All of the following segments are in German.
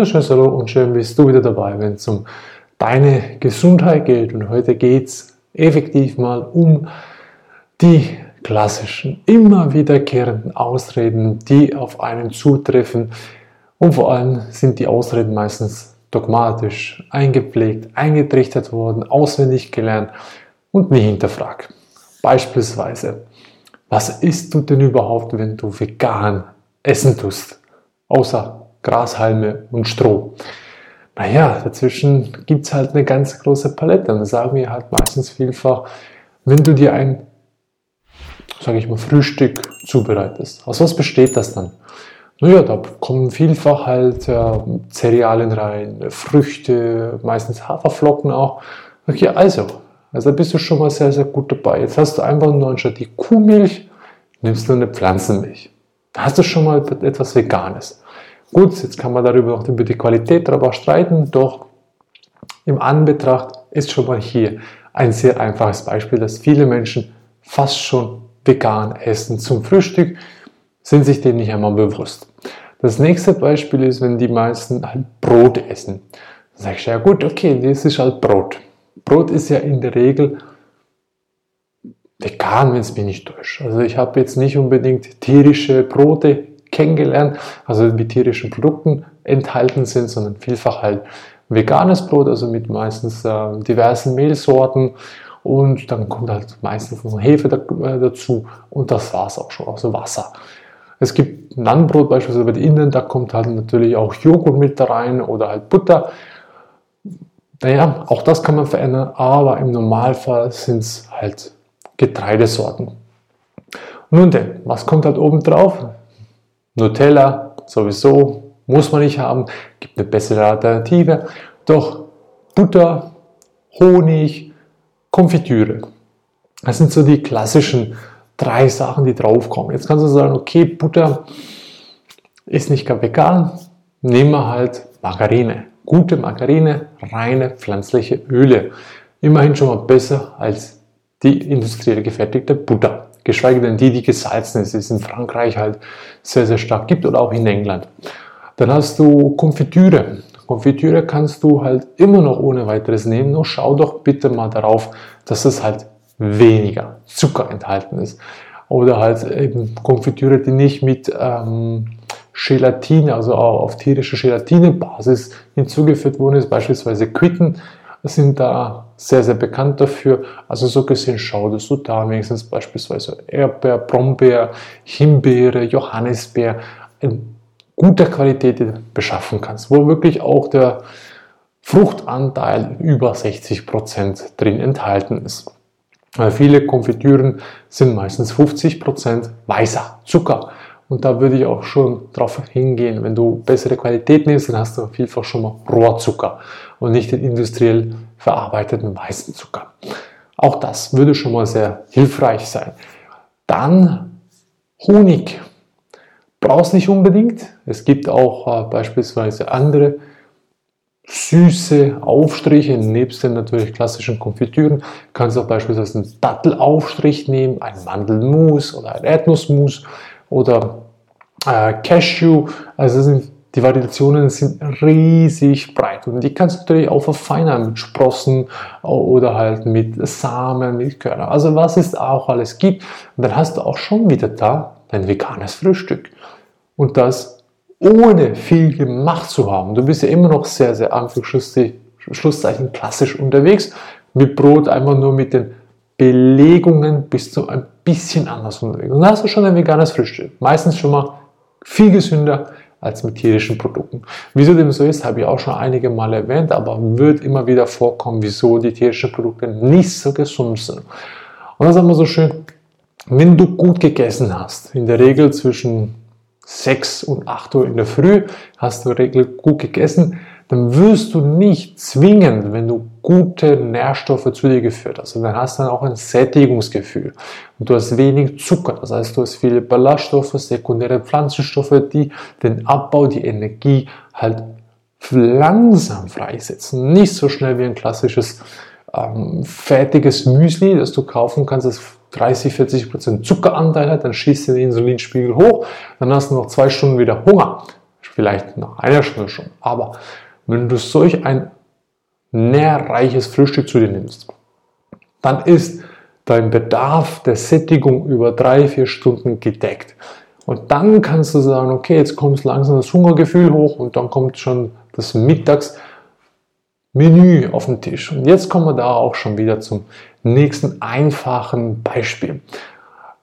wunderschönes Hallo und schön bist du wieder dabei, wenn es um deine Gesundheit geht. Und heute geht es effektiv mal um die klassischen, immer wiederkehrenden Ausreden, die auf einen zutreffen. Und vor allem sind die Ausreden meistens dogmatisch, eingepflegt, eingetrichtert worden, auswendig gelernt und nie hinterfragt. Beispielsweise, was isst du denn überhaupt, wenn du vegan essen tust? Außer Grashalme und Stroh. Naja, dazwischen gibt es halt eine ganz große Palette. Und das sagen wir halt meistens vielfach, wenn du dir ein, sage ich mal, Frühstück zubereitest. Aus was besteht das dann? Naja, da kommen vielfach halt äh, Cerealien rein, Früchte, meistens Haferflocken auch. Okay, also, also da bist du schon mal sehr, sehr gut dabei. Jetzt hast du einfach nur anstatt die Kuhmilch, nimmst du eine Pflanzenmilch. Da hast du schon mal etwas Veganes. Gut, jetzt kann man darüber noch über die Qualität darüber streiten, doch im Anbetracht ist schon mal hier ein sehr einfaches Beispiel, dass viele Menschen fast schon vegan essen zum Frühstück, sind sich dem nicht einmal bewusst. Das nächste Beispiel ist, wenn die meisten halt Brot essen. Dann sage ich, ja gut, okay, das ist halt Brot. Brot ist ja in der Regel vegan, wenn es mich nicht täuscht. Also ich habe jetzt nicht unbedingt tierische Brote kennengelernt, also mit tierischen Produkten enthalten sind, sondern vielfach halt veganes Brot, also mit meistens äh, diversen Mehlsorten und dann kommt halt meistens noch Hefe da, äh, dazu und das war es auch schon, also Wasser. Es gibt Nannbrot beispielsweise bei den Innen, da kommt halt natürlich auch Joghurt mit da rein oder halt Butter. Naja, auch das kann man verändern, aber im Normalfall sind es halt Getreidesorten. Nun denn, was kommt halt oben drauf? Nutella sowieso muss man nicht haben, gibt eine bessere Alternative. Doch Butter, Honig, Konfitüre. Das sind so die klassischen drei Sachen, die draufkommen. Jetzt kannst du sagen, okay, Butter ist nicht gar vegan, nehmen wir halt Margarine. Gute Margarine, reine pflanzliche Öle. Immerhin schon mal besser als die industriell gefertigte Butter geschweige denn die, die gesalzen ist, ist in Frankreich halt sehr, sehr stark gibt oder auch in England. Dann hast du Konfitüre. Konfitüre kannst du halt immer noch ohne weiteres nehmen, nur schau doch bitte mal darauf, dass es halt weniger Zucker enthalten ist. Oder halt eben Konfitüre, die nicht mit ähm, Gelatine, also auf tierische Gelatinebasis hinzugeführt worden ist, beispielsweise Quitten sind da sehr, sehr bekannt dafür. Also so gesehen schau, dass du da wenigstens beispielsweise Erdbeer, Brombeer, Himbeere, Johannisbeer in guter Qualität beschaffen kannst, wo wirklich auch der Fruchtanteil über 60 Prozent drin enthalten ist. Weil viele Konfitüren sind meistens 50 Prozent weißer Zucker. Und da würde ich auch schon drauf hingehen. Wenn du bessere Qualität nimmst, dann hast du vielfach schon mal Rohrzucker und nicht den industriell verarbeiteten weißen Zucker. Auch das würde schon mal sehr hilfreich sein. Dann Honig. Brauchst nicht unbedingt. Es gibt auch äh, beispielsweise andere süße Aufstriche, nebst den natürlich klassischen Konfitüren. Kannst auch beispielsweise einen Dattelaufstrich nehmen, einen Mandelmus oder ein Erdnussmus oder äh, Cashew. Also sind, die Variationen sind riesig breit und die kannst du natürlich auch verfeinern mit Sprossen oder halt mit Samen, mit Körner. Also was es auch alles gibt. Und dann hast du auch schon wieder da dein veganes Frühstück. Und das ohne viel gemacht zu haben. Du bist ja immer noch sehr, sehr Anführungszeichen klassisch unterwegs. Mit Brot einfach nur mit den Belegungen bist du ein bisschen anders unterwegs. Und dann hast du schon ein veganes Frühstück. Meistens schon mal viel gesünder als mit tierischen Produkten. Wieso dem so ist, habe ich auch schon einige Mal erwähnt, aber wird immer wieder vorkommen, wieso die tierischen Produkte nicht so gesund sind. Und das ist immer so schön, wenn du gut gegessen hast, in der Regel zwischen 6 und 8 Uhr in der Früh, hast du in der Regel gut gegessen, dann wirst du nicht zwingend, wenn du gute Nährstoffe zu dir geführt hast, und dann hast du dann auch ein Sättigungsgefühl. Und du hast wenig Zucker, das heißt, du hast viele Ballaststoffe, sekundäre Pflanzenstoffe, die den Abbau, die Energie halt langsam freisetzen. Nicht so schnell wie ein klassisches ähm, fertiges Müsli, das du kaufen kannst, das 30, 40 Prozent Zuckeranteil hat, dann schießt den Insulinspiegel hoch, dann hast du noch zwei Stunden wieder Hunger vielleicht nach einer Stunde schon. Aber wenn du solch ein nährreiches Frühstück zu dir nimmst, dann ist dein Bedarf der Sättigung über drei, vier Stunden gedeckt. Und dann kannst du sagen, okay, jetzt kommt langsam das Hungergefühl hoch und dann kommt schon das Mittagsmenü auf den Tisch. Und jetzt kommen wir da auch schon wieder zum nächsten einfachen Beispiel.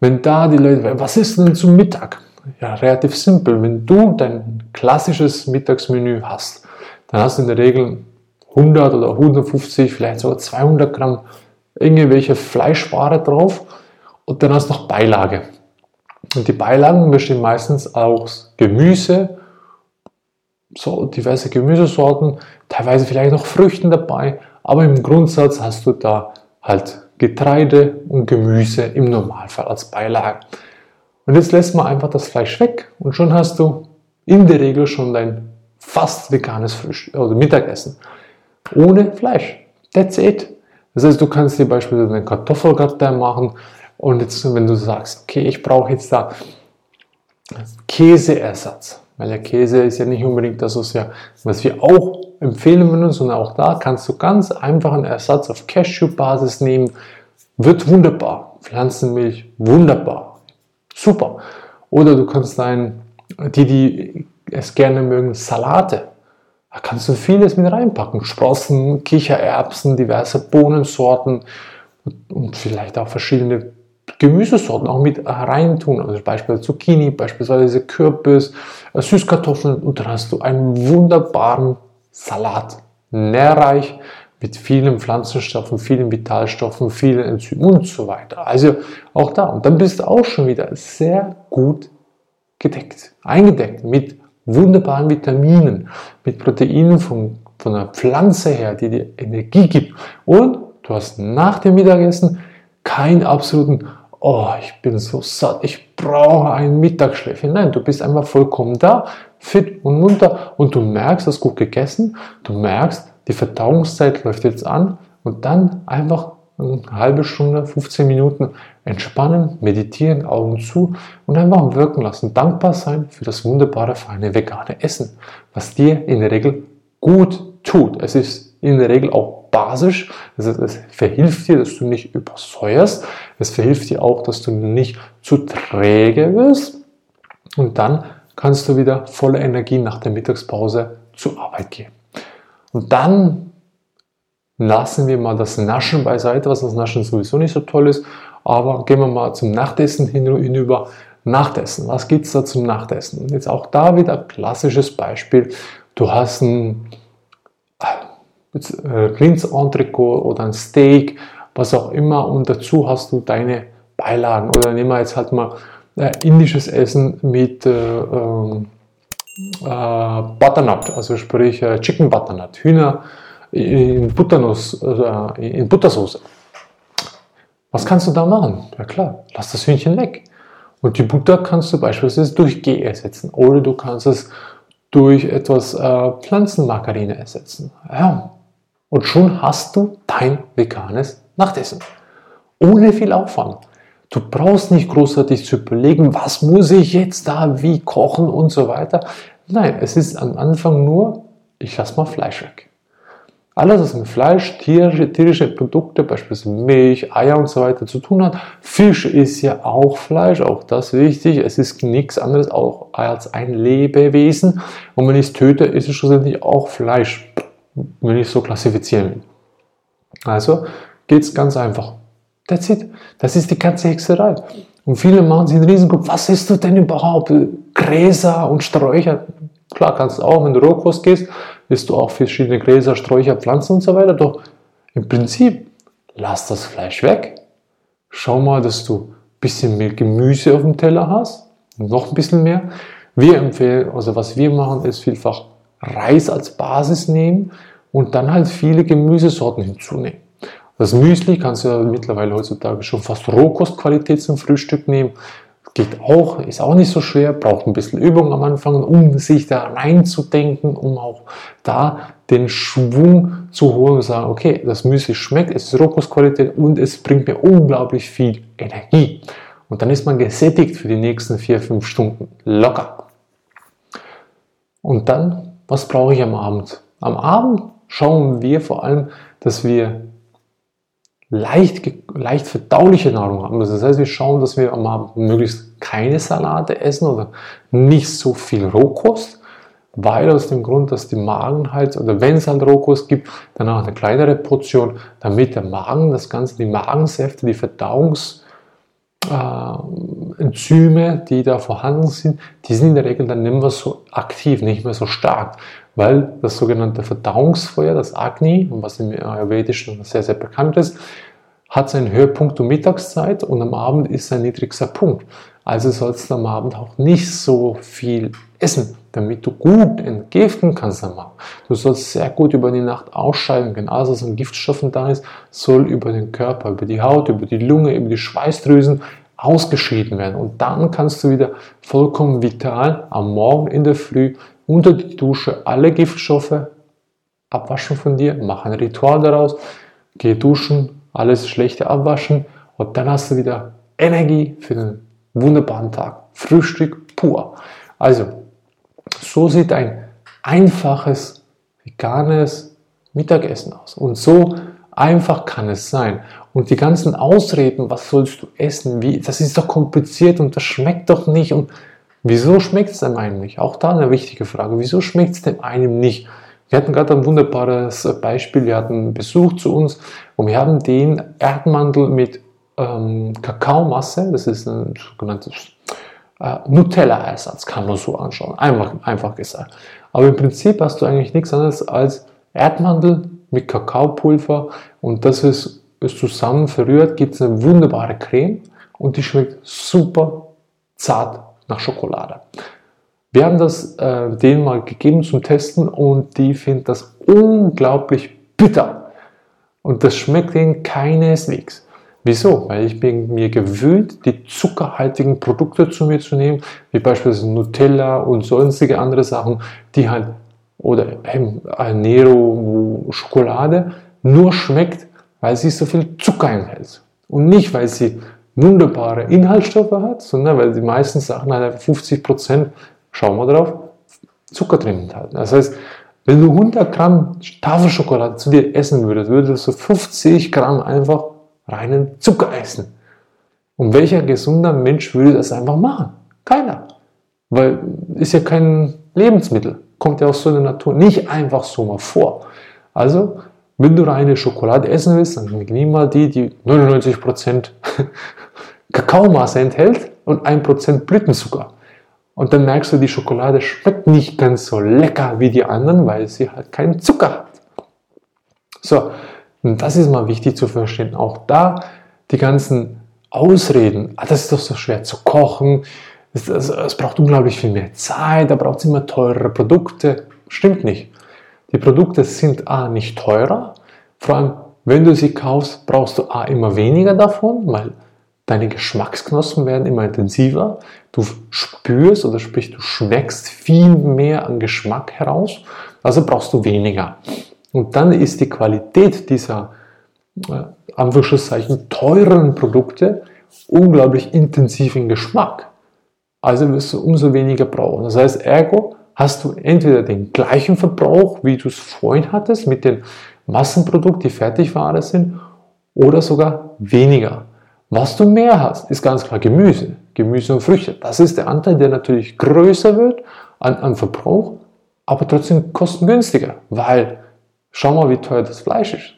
Wenn da die Leute, was ist denn zum Mittag? Ja, relativ simpel. Wenn du dein klassisches Mittagsmenü hast, dann hast du in der Regel 100 oder 150, vielleicht sogar 200 Gramm irgendwelche Fleischware drauf und dann hast du noch Beilage. Und die Beilagen bestehen meistens aus Gemüse, so diverse Gemüsesorten, teilweise vielleicht noch Früchten dabei, aber im Grundsatz hast du da halt Getreide und Gemüse im Normalfall als Beilage. Und jetzt lässt man einfach das Fleisch weg und schon hast du in der Regel schon dein fast veganes Frühstück oder Mittagessen. Ohne Fleisch. That's it. Das heißt, du kannst dir beispielsweise eine Kartoffelgratin machen und jetzt, wenn du sagst, okay, ich brauche jetzt da Käseersatz, weil der Käse ist ja nicht unbedingt das, was wir, was wir auch empfehlen würden, sondern auch da kannst du ganz einfach einen Ersatz auf Cashew-Basis nehmen. Wird wunderbar. Pflanzenmilch, wunderbar. Super. Oder du kannst ein, die, die es gerne mögen, Salate. Da kannst du vieles mit reinpacken. Sprossen, Kichererbsen, diverse Bohnensorten und vielleicht auch verschiedene Gemüsesorten auch mit reintun. Also beispielsweise Zucchini, beispielsweise Kürbis, äh, Süßkartoffeln und dann hast du einen wunderbaren Salat. Nährreich mit vielen Pflanzenstoffen, vielen Vitalstoffen, vielen Enzymen und so weiter. Also auch da. Und dann bist du auch schon wieder sehr gut gedeckt, eingedeckt mit wunderbaren Vitaminen, mit Proteinen von, von der Pflanze her, die dir Energie gibt. Und du hast nach dem Mittagessen keinen absoluten, oh, ich bin so satt, ich brauche ein Mittagsschläfchen. Nein, du bist einfach vollkommen da, fit und munter und du merkst, du hast gut gegessen, du merkst, die Verdauungszeit läuft jetzt an und dann einfach eine halbe Stunde, 15 Minuten entspannen, meditieren, Augen zu und einfach wirken lassen. Dankbar sein für das wunderbare, feine vegane Essen, was dir in der Regel gut tut. Es ist in der Regel auch basisch. Heißt, es verhilft dir, dass du nicht übersäuerst. Es verhilft dir auch, dass du nicht zu träge wirst. Und dann kannst du wieder voller Energie nach der Mittagspause zur Arbeit gehen. Und dann lassen wir mal das Naschen beiseite, was das Naschen sowieso nicht so toll ist. Aber gehen wir mal zum Nachtessen hinüber. Nachtessen. Was gibt es da zum Nachtessen? Jetzt auch da wieder klassisches Beispiel. Du hast ein äh, Rindsentrecot oder ein Steak, was auch immer. Und dazu hast du deine Beilagen. Oder nehmen wir jetzt halt mal äh, indisches Essen mit äh, ähm, äh, Butternut, also sprich äh, Chicken Butternut, Hühner in Butternuss, also in Buttersoße. Was kannst du da machen? Ja klar, lass das Hühnchen weg. Und die Butter kannst du beispielsweise durch G ersetzen oder du kannst es durch etwas äh, Pflanzenmargarine ersetzen. Ja. Und schon hast du dein veganes Nachtessen. Ohne viel Aufwand. Du brauchst nicht großartig zu überlegen, was muss ich jetzt da wie kochen und so weiter. Nein, es ist am Anfang nur, ich lasse mal Fleisch weg. Alles, was mit Fleisch, tierische, tierische Produkte, beispielsweise Milch, Eier und so weiter zu tun hat. Fisch ist ja auch Fleisch, auch das wichtig. Es ist nichts anderes auch als ein Lebewesen. Und wenn ich es töte, ist es schlussendlich auch Fleisch, wenn ich es so klassifizieren will. Also geht es ganz einfach. That's it. Das ist die ganze Hexerei. Und viele machen sich einen Riesenkopf. Was isst du denn überhaupt? Gräser und Sträucher. Klar, kannst du auch, wenn du Rohkost gehst, isst du auch verschiedene Gräser, Sträucher, Pflanzen und so weiter. Doch im Prinzip, lass das Fleisch weg. Schau mal, dass du ein bisschen mehr Gemüse auf dem Teller hast. Noch ein bisschen mehr. Wir empfehlen, also was wir machen, ist vielfach Reis als Basis nehmen und dann halt viele Gemüsesorten hinzunehmen. Das Müsli kannst du ja mittlerweile heutzutage schon fast Rohkostqualität zum Frühstück nehmen. Geht auch, ist auch nicht so schwer, braucht ein bisschen Übung am Anfang, um sich da reinzudenken, um auch da den Schwung zu holen und sagen, okay, das Müsli schmeckt, es ist Rohkostqualität und es bringt mir unglaublich viel Energie. Und dann ist man gesättigt für die nächsten vier, fünf Stunden locker. Und dann, was brauche ich am Abend? Am Abend schauen wir vor allem, dass wir leicht, leicht verdauliche Nahrung haben. Das heißt, wir schauen, dass wir am Abend möglichst keine Salate essen oder nicht so viel Rohkost, weil aus dem Grund, dass die Magen halt, oder wenn es halt Rohkost gibt, danach eine kleinere Portion, damit der Magen, das Ganze, die Magensäfte, die Verdauungsenzyme, äh, die da vorhanden sind, die sind in der Regel dann nicht mehr so aktiv, nicht mehr so stark, weil das sogenannte Verdauungsfeuer, das Agni, was im Ayurvedischen sehr, sehr bekannt ist, hat seinen Höhepunkt um Mittagszeit und am Abend ist sein niedrigster Punkt. Also sollst du am Abend auch nicht so viel essen, damit du gut entgiften kannst am Abend. Du sollst sehr gut über die Nacht ausscheiden können. Alles, was an Giftstoffen da ist, soll über den Körper, über die Haut, über die Lunge, über die Schweißdrüsen ausgeschieden werden. Und dann kannst du wieder vollkommen vital am Morgen in der Früh unter die Dusche alle Giftstoffe abwaschen von dir, mach ein Ritual daraus, geh duschen, alles Schlechte abwaschen und dann hast du wieder Energie für den wunderbaren Tag. Frühstück pur. Also, so sieht ein einfaches veganes Mittagessen aus. Und so einfach kann es sein. Und die ganzen Ausreden, was sollst du essen, wie, das ist doch kompliziert und das schmeckt doch nicht. Und wieso schmeckt es dem einen nicht? Auch da eine wichtige Frage. Wieso schmeckt es dem einen nicht? Wir hatten gerade ein wunderbares Beispiel. Wir hatten Besuch zu uns und wir haben den Erdmantel mit ähm, Kakaomasse, das ist ein sogenanntes äh, Nutella-Ersatz, kann man so anschauen, einfach, einfach gesagt. Aber im Prinzip hast du eigentlich nichts anderes als Erdmantel mit Kakaopulver und das ist, ist zusammen verrührt, gibt es eine wunderbare Creme und die schmeckt super zart nach Schokolade. Wir haben das äh, denen mal gegeben zum Testen und die finden das unglaublich bitter. Und das schmeckt ihnen keineswegs. Wieso? Weil ich bin mir gewöhnt, die zuckerhaltigen Produkte zu mir zu nehmen, wie beispielsweise Nutella und sonstige andere Sachen, die halt, oder eben Nero Schokolade, nur schmeckt, weil sie so viel Zucker enthält. Und nicht, weil sie wunderbare Inhaltsstoffe hat, sondern weil die meisten Sachen halt 50 Prozent, schauen wir drauf, Zucker drin enthalten. Das heißt, wenn du 100 Gramm Tafelschokolade zu dir essen würdest, würdest du 50 Gramm einfach reinen Zucker essen. Und welcher gesunder Mensch würde das einfach machen? Keiner. Weil ist ja kein Lebensmittel, kommt ja aus so der Natur nicht einfach so mal vor. Also, wenn du reine Schokolade essen willst, dann nimm mal die, die 99% Kakaomasse enthält und 1% Blütenzucker. Und dann merkst du, die Schokolade schmeckt nicht ganz so lecker wie die anderen, weil sie halt keinen Zucker hat. So, und das ist mal wichtig zu verstehen. Auch da die ganzen Ausreden, ah, das ist doch so schwer zu kochen, es, es, es braucht unglaublich viel mehr Zeit, da braucht es immer teurere Produkte. Stimmt nicht. Die Produkte sind A nicht teurer, vor allem wenn du sie kaufst, brauchst du A immer weniger davon, weil deine Geschmacksknospen werden immer intensiver. Du spürst oder sprich, du schmeckst viel mehr an Geschmack heraus, also brauchst du weniger. Und dann ist die Qualität dieser äh, Anführungszeichen teuren Produkte unglaublich intensiv im Geschmack. Also wirst du umso weniger brauchen. Das heißt, ergo hast du entweder den gleichen Verbrauch, wie du es vorhin hattest, mit den Massenprodukten, die Fertigware sind, oder sogar weniger. Was du mehr hast, ist ganz klar Gemüse, Gemüse und Früchte. Das ist der Anteil, der natürlich größer wird an, an Verbrauch, aber trotzdem kostengünstiger, weil Schau mal, wie teuer das Fleisch ist.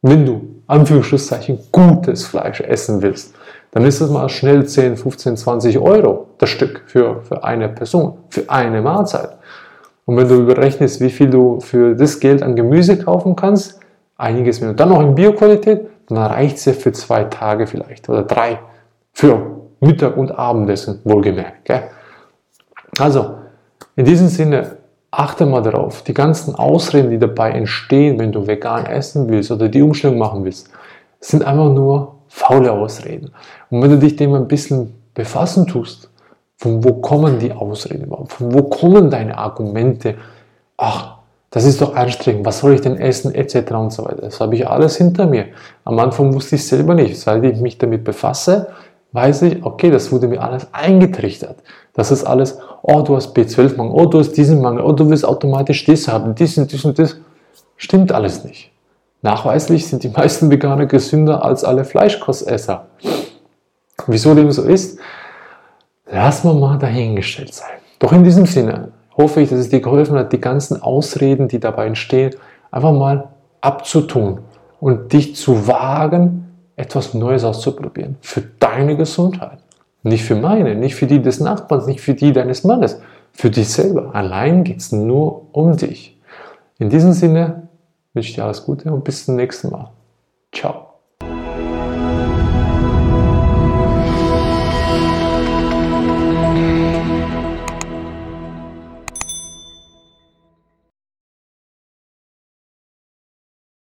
Wenn du, Anführungszeichen, gutes Fleisch essen willst, dann ist es mal schnell 10, 15, 20 Euro das Stück für, für eine Person, für eine Mahlzeit. Und wenn du überrechnest, wie viel du für das Geld an Gemüse kaufen kannst, einiges mehr. Und dann noch in Bioqualität, dann reicht es ja für zwei Tage vielleicht oder drei. Für Mittag und Abendessen, wohlgemerkt. Gell? Also, in diesem Sinne, achte mal darauf, die ganzen Ausreden, die dabei entstehen, wenn du vegan essen willst oder die Umstellung machen willst, sind einfach nur faule Ausreden. Und wenn du dich dem ein bisschen befassen tust, von wo kommen die Ausreden überhaupt? Von wo kommen deine Argumente? Ach, das ist doch anstrengend, was soll ich denn essen, etc. und so weiter. Das habe ich alles hinter mir. Am Anfang wusste ich selber nicht. Seit ich mich damit befasse, weiß ich, okay, das wurde mir alles eingetrichtert. Das ist alles, oh, du hast B12-Mangel, oh, du hast diesen Mangel, oh, du willst automatisch das haben, dies und dies und das. Stimmt alles nicht. Nachweislich sind die meisten Veganer gesünder als alle Fleischkostesser. Wieso dem so ist, lass wir mal dahingestellt sein. Doch in diesem Sinne hoffe ich, dass es dir geholfen hat, die ganzen Ausreden, die dabei entstehen, einfach mal abzutun und dich zu wagen, etwas Neues auszuprobieren. Für deine Gesundheit. Nicht für meine, nicht für die des Nachbarns, nicht für die deines Mannes. Für dich selber. Allein geht es nur um dich. In diesem Sinne wünsche ich dir alles Gute und bis zum nächsten Mal.